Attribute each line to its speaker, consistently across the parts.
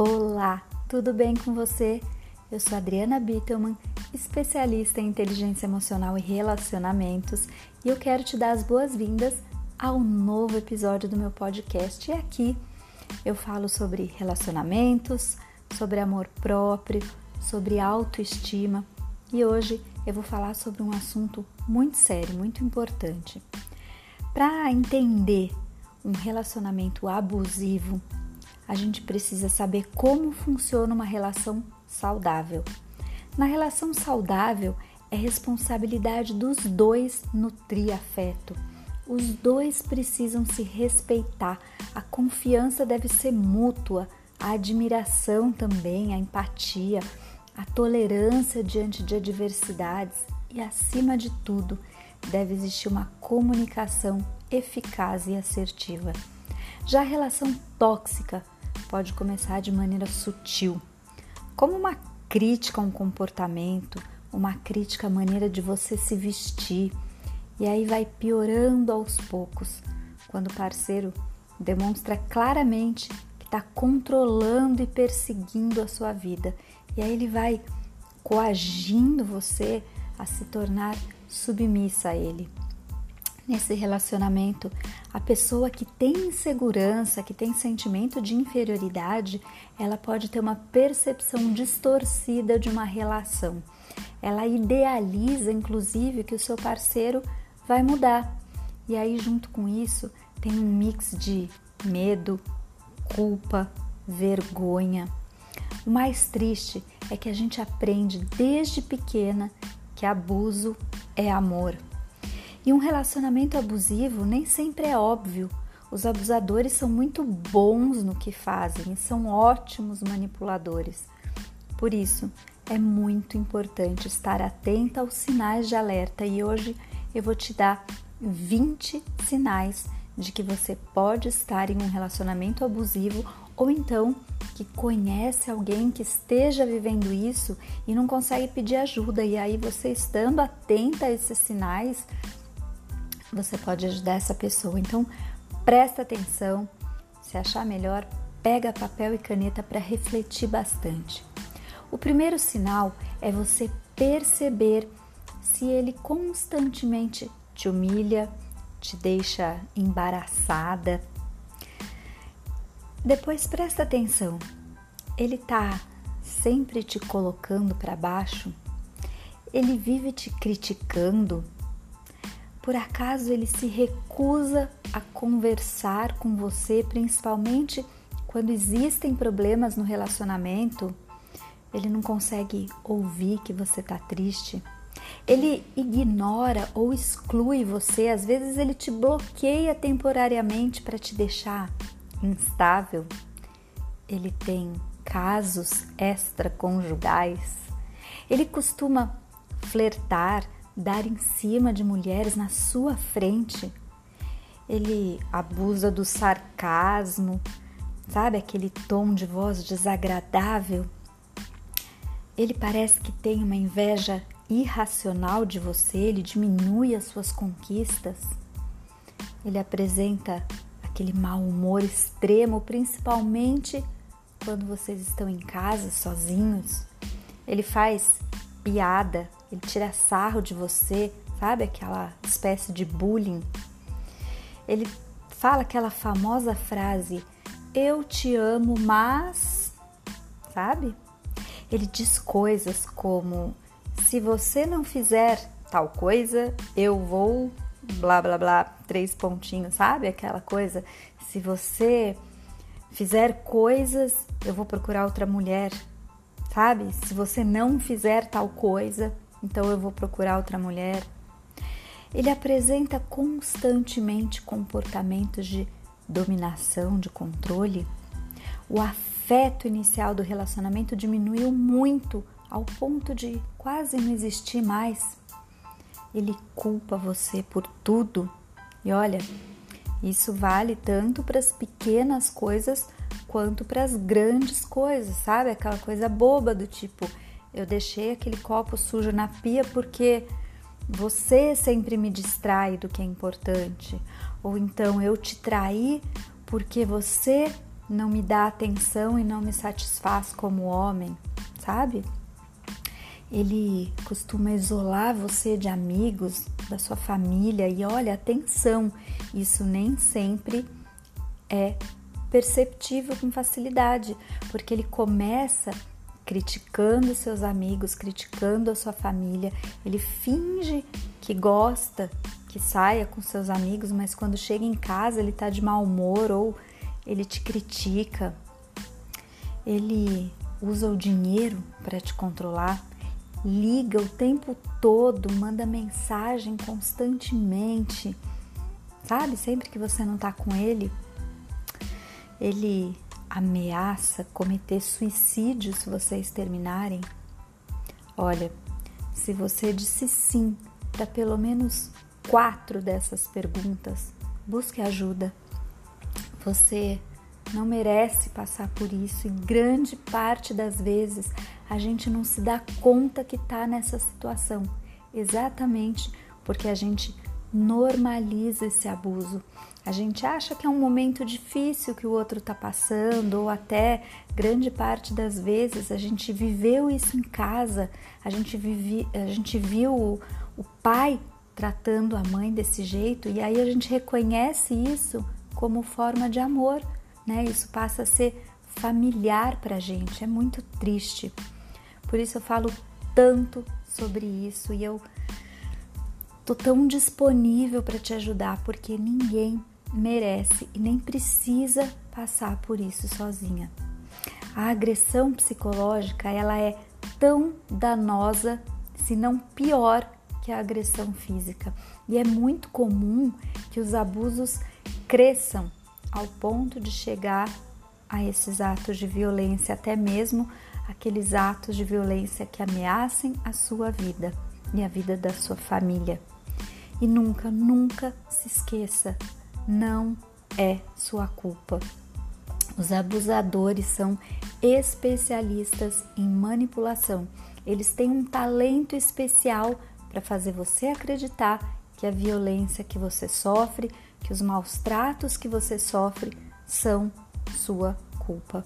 Speaker 1: Olá, tudo bem com você? Eu sou Adriana Bittelman, especialista em inteligência emocional e relacionamentos, e eu quero te dar as boas-vindas ao novo episódio do meu podcast. E aqui eu falo sobre relacionamentos, sobre amor próprio, sobre autoestima, e hoje eu vou falar sobre um assunto muito sério, muito importante. Para entender um relacionamento abusivo, a gente precisa saber como funciona uma relação saudável. Na relação saudável, é responsabilidade dos dois nutrir afeto. Os dois precisam se respeitar. A confiança deve ser mútua, a admiração também, a empatia, a tolerância diante de adversidades e, acima de tudo, deve existir uma comunicação eficaz e assertiva. Já a relação tóxica pode começar de maneira sutil, como uma crítica a um comportamento, uma crítica à maneira de você se vestir, e aí vai piorando aos poucos, quando o parceiro demonstra claramente que está controlando e perseguindo a sua vida, e aí ele vai coagindo você a se tornar submissa a ele nesse relacionamento, a pessoa que tem insegurança, que tem sentimento de inferioridade, ela pode ter uma percepção distorcida de uma relação. Ela idealiza, inclusive, que o seu parceiro vai mudar. E aí, junto com isso, tem um mix de medo, culpa, vergonha. O mais triste é que a gente aprende desde pequena que abuso é amor. E um relacionamento abusivo nem sempre é óbvio. Os abusadores são muito bons no que fazem e são ótimos manipuladores. Por isso, é muito importante estar atenta aos sinais de alerta e hoje eu vou te dar 20 sinais de que você pode estar em um relacionamento abusivo ou então que conhece alguém que esteja vivendo isso e não consegue pedir ajuda. E aí, você estando atenta a esses sinais, você pode ajudar essa pessoa. Então, presta atenção. Se achar melhor, pega papel e caneta para refletir bastante. O primeiro sinal é você perceber se ele constantemente te humilha, te deixa embaraçada. Depois presta atenção. Ele tá sempre te colocando para baixo? Ele vive te criticando? Por acaso ele se recusa a conversar com você, principalmente quando existem problemas no relacionamento? Ele não consegue ouvir que você está triste? Ele ignora ou exclui você, às vezes ele te bloqueia temporariamente para te deixar instável. Ele tem casos extraconjugais. Ele costuma flertar dar em cima de mulheres na sua frente. Ele abusa do sarcasmo, sabe aquele tom de voz desagradável. Ele parece que tem uma inveja irracional de você, ele diminui as suas conquistas. Ele apresenta aquele mau humor extremo, principalmente quando vocês estão em casa sozinhos. Ele faz piada ele tira sarro de você, sabe? Aquela espécie de bullying. Ele fala aquela famosa frase: Eu te amo, mas. Sabe? Ele diz coisas como: Se você não fizer tal coisa, eu vou. Blá blá blá, três pontinhos, sabe? Aquela coisa. Se você fizer coisas, eu vou procurar outra mulher, sabe? Se você não fizer tal coisa, então eu vou procurar outra mulher. Ele apresenta constantemente comportamentos de dominação, de controle. O afeto inicial do relacionamento diminuiu muito ao ponto de quase não existir mais. Ele culpa você por tudo. E olha, isso vale tanto para as pequenas coisas quanto para as grandes coisas, sabe? Aquela coisa boba do tipo, eu deixei aquele copo sujo na pia porque você sempre me distrai do que é importante. Ou então eu te traí porque você não me dá atenção e não me satisfaz como homem, sabe? Ele costuma isolar você de amigos, da sua família e olha, atenção, isso nem sempre é perceptível com facilidade, porque ele começa criticando seus amigos, criticando a sua família, ele finge que gosta que saia com seus amigos, mas quando chega em casa ele tá de mau humor ou ele te critica. Ele usa o dinheiro para te controlar, liga o tempo todo, manda mensagem constantemente. Sabe? Sempre que você não tá com ele, ele ameaça cometer suicídio se vocês terminarem. Olha, se você disse sim para pelo menos quatro dessas perguntas, busque ajuda. Você não merece passar por isso e grande parte das vezes a gente não se dá conta que está nessa situação, exatamente porque a gente normaliza esse abuso. A gente acha que é um momento difícil que o outro está passando, ou até grande parte das vezes a gente viveu isso em casa, a gente, vive, a gente viu o, o pai tratando a mãe desse jeito e aí a gente reconhece isso como forma de amor, né? Isso passa a ser familiar para a gente, é muito triste. Por isso eu falo tanto sobre isso e eu tô tão disponível para te ajudar porque ninguém merece e nem precisa passar por isso sozinha. A agressão psicológica, ela é tão danosa, se não pior que a agressão física. E é muito comum que os abusos cresçam ao ponto de chegar a esses atos de violência, até mesmo aqueles atos de violência que ameacem a sua vida e a vida da sua família. E nunca, nunca se esqueça, não é sua culpa. Os abusadores são especialistas em manipulação. Eles têm um talento especial para fazer você acreditar que a violência que você sofre, que os maus tratos que você sofre são sua culpa.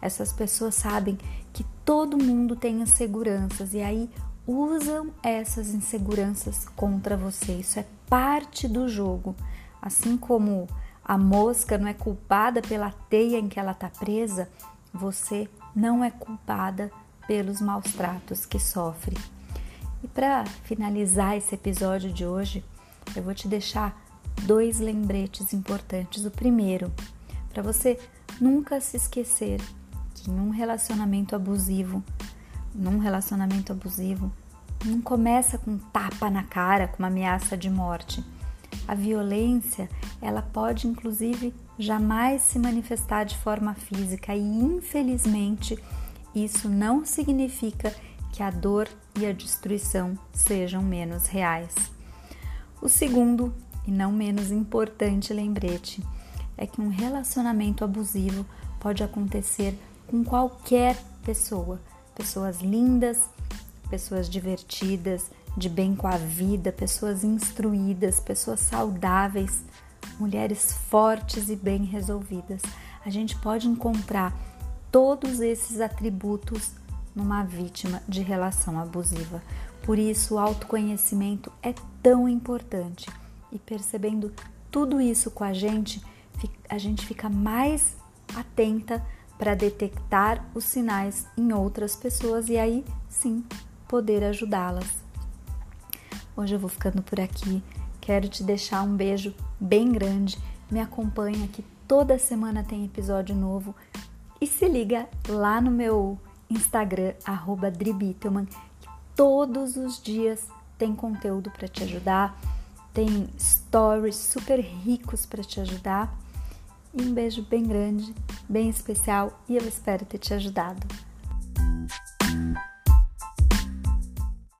Speaker 1: Essas pessoas sabem que todo mundo tem inseguranças e aí usam essas inseguranças contra você. Isso é parte do jogo. Assim como a mosca não é culpada pela teia em que ela está presa, você não é culpada pelos maus tratos que sofre. E para finalizar esse episódio de hoje, eu vou te deixar dois lembretes importantes. O primeiro, para você nunca se esquecer que num relacionamento abusivo, num relacionamento abusivo, não começa com um tapa na cara, com uma ameaça de morte. A violência, ela pode inclusive jamais se manifestar de forma física e infelizmente isso não significa que a dor e a destruição sejam menos reais. O segundo, e não menos importante lembrete, é que um relacionamento abusivo pode acontecer com qualquer pessoa, pessoas lindas, pessoas divertidas, de bem com a vida, pessoas instruídas, pessoas saudáveis, mulheres fortes e bem resolvidas. A gente pode encontrar todos esses atributos numa vítima de relação abusiva. Por isso, o autoconhecimento é tão importante e percebendo tudo isso com a gente, a gente fica mais atenta para detectar os sinais em outras pessoas e aí sim poder ajudá-las. Hoje eu vou ficando por aqui. Quero te deixar um beijo bem grande. Me acompanha que toda semana tem episódio novo e se liga lá no meu Instagram, Dribitelman, que todos os dias tem conteúdo para te ajudar, tem stories super ricos para te ajudar. E um beijo bem grande, bem especial e eu espero ter te ajudado.